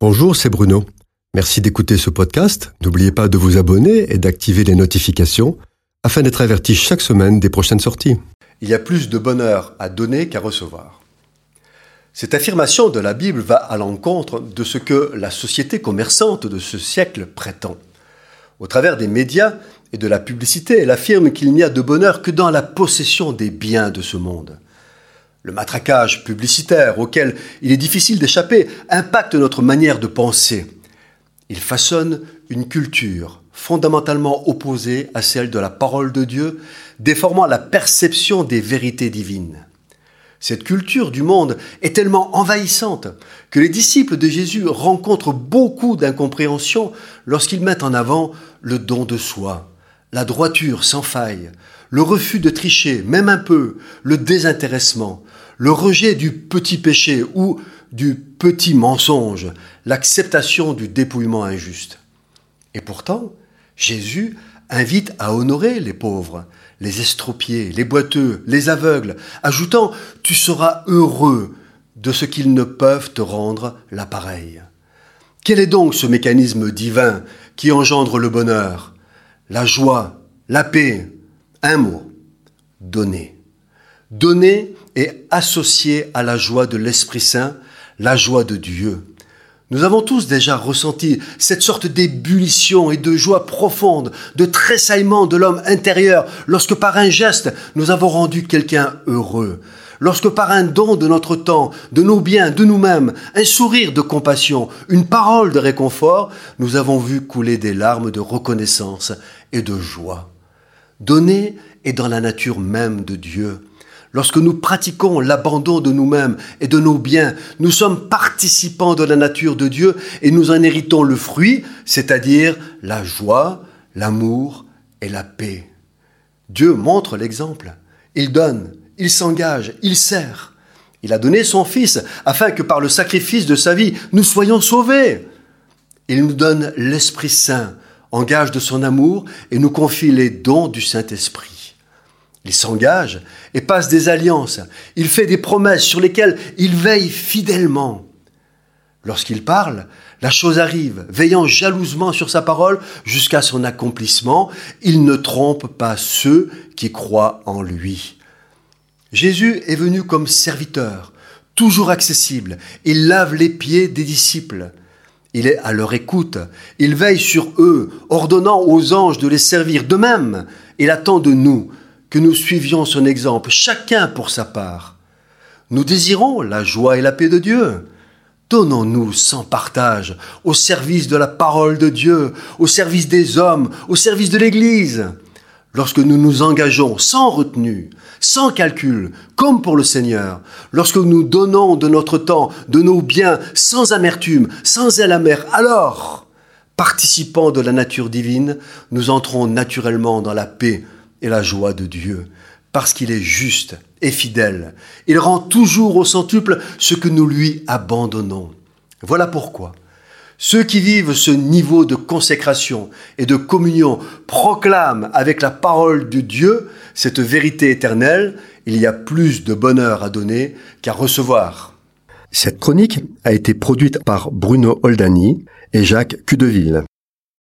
Bonjour, c'est Bruno. Merci d'écouter ce podcast. N'oubliez pas de vous abonner et d'activer les notifications afin d'être averti chaque semaine des prochaines sorties. Il y a plus de bonheur à donner qu'à recevoir. Cette affirmation de la Bible va à l'encontre de ce que la société commerçante de ce siècle prétend. Au travers des médias et de la publicité, elle affirme qu'il n'y a de bonheur que dans la possession des biens de ce monde. Le matraquage publicitaire auquel il est difficile d'échapper impacte notre manière de penser. Il façonne une culture fondamentalement opposée à celle de la parole de Dieu, déformant la perception des vérités divines. Cette culture du monde est tellement envahissante que les disciples de Jésus rencontrent beaucoup d'incompréhension lorsqu'ils mettent en avant le don de soi, la droiture sans faille, le refus de tricher, même un peu, le désintéressement, le rejet du petit péché ou du petit mensonge, l'acceptation du dépouillement injuste. Et pourtant, Jésus invite à honorer les pauvres, les estropiés, les boiteux, les aveugles, ajoutant ⁇ Tu seras heureux de ce qu'ils ne peuvent te rendre l'appareil ⁇ Quel est donc ce mécanisme divin qui engendre le bonheur, la joie, la paix Un mot, donner. Donner est associé à la joie de l'Esprit Saint, la joie de Dieu. Nous avons tous déjà ressenti cette sorte d'ébullition et de joie profonde, de tressaillement de l'homme intérieur lorsque par un geste nous avons rendu quelqu'un heureux, lorsque par un don de notre temps, de nos biens, de nous-mêmes, un sourire de compassion, une parole de réconfort, nous avons vu couler des larmes de reconnaissance et de joie. Donner est dans la nature même de Dieu. Lorsque nous pratiquons l'abandon de nous-mêmes et de nos biens, nous sommes participants de la nature de Dieu et nous en héritons le fruit, c'est-à-dire la joie, l'amour et la paix. Dieu montre l'exemple. Il donne, il s'engage, il sert. Il a donné son Fils afin que par le sacrifice de sa vie, nous soyons sauvés. Il nous donne l'Esprit Saint, engage de son amour et nous confie les dons du Saint-Esprit. Il s'engage et passe des alliances. Il fait des promesses sur lesquelles il veille fidèlement. Lorsqu'il parle, la chose arrive, veillant jalousement sur sa parole jusqu'à son accomplissement. Il ne trompe pas ceux qui croient en lui. Jésus est venu comme serviteur, toujours accessible. Il lave les pieds des disciples. Il est à leur écoute. Il veille sur eux, ordonnant aux anges de les servir. De même, il attend de nous que nous suivions son exemple, chacun pour sa part. Nous désirons la joie et la paix de Dieu. Donnons-nous sans partage au service de la parole de Dieu, au service des hommes, au service de l'Église. Lorsque nous nous engageons sans retenue, sans calcul, comme pour le Seigneur, lorsque nous donnons de notre temps, de nos biens, sans amertume, sans aile amère, alors, participant de la nature divine, nous entrons naturellement dans la paix et la joie de Dieu, parce qu'il est juste et fidèle. Il rend toujours au centuple ce que nous lui abandonnons. Voilà pourquoi ceux qui vivent ce niveau de consécration et de communion proclament avec la parole de Dieu cette vérité éternelle. Il y a plus de bonheur à donner qu'à recevoir. Cette chronique a été produite par Bruno Oldani et Jacques Cudeville.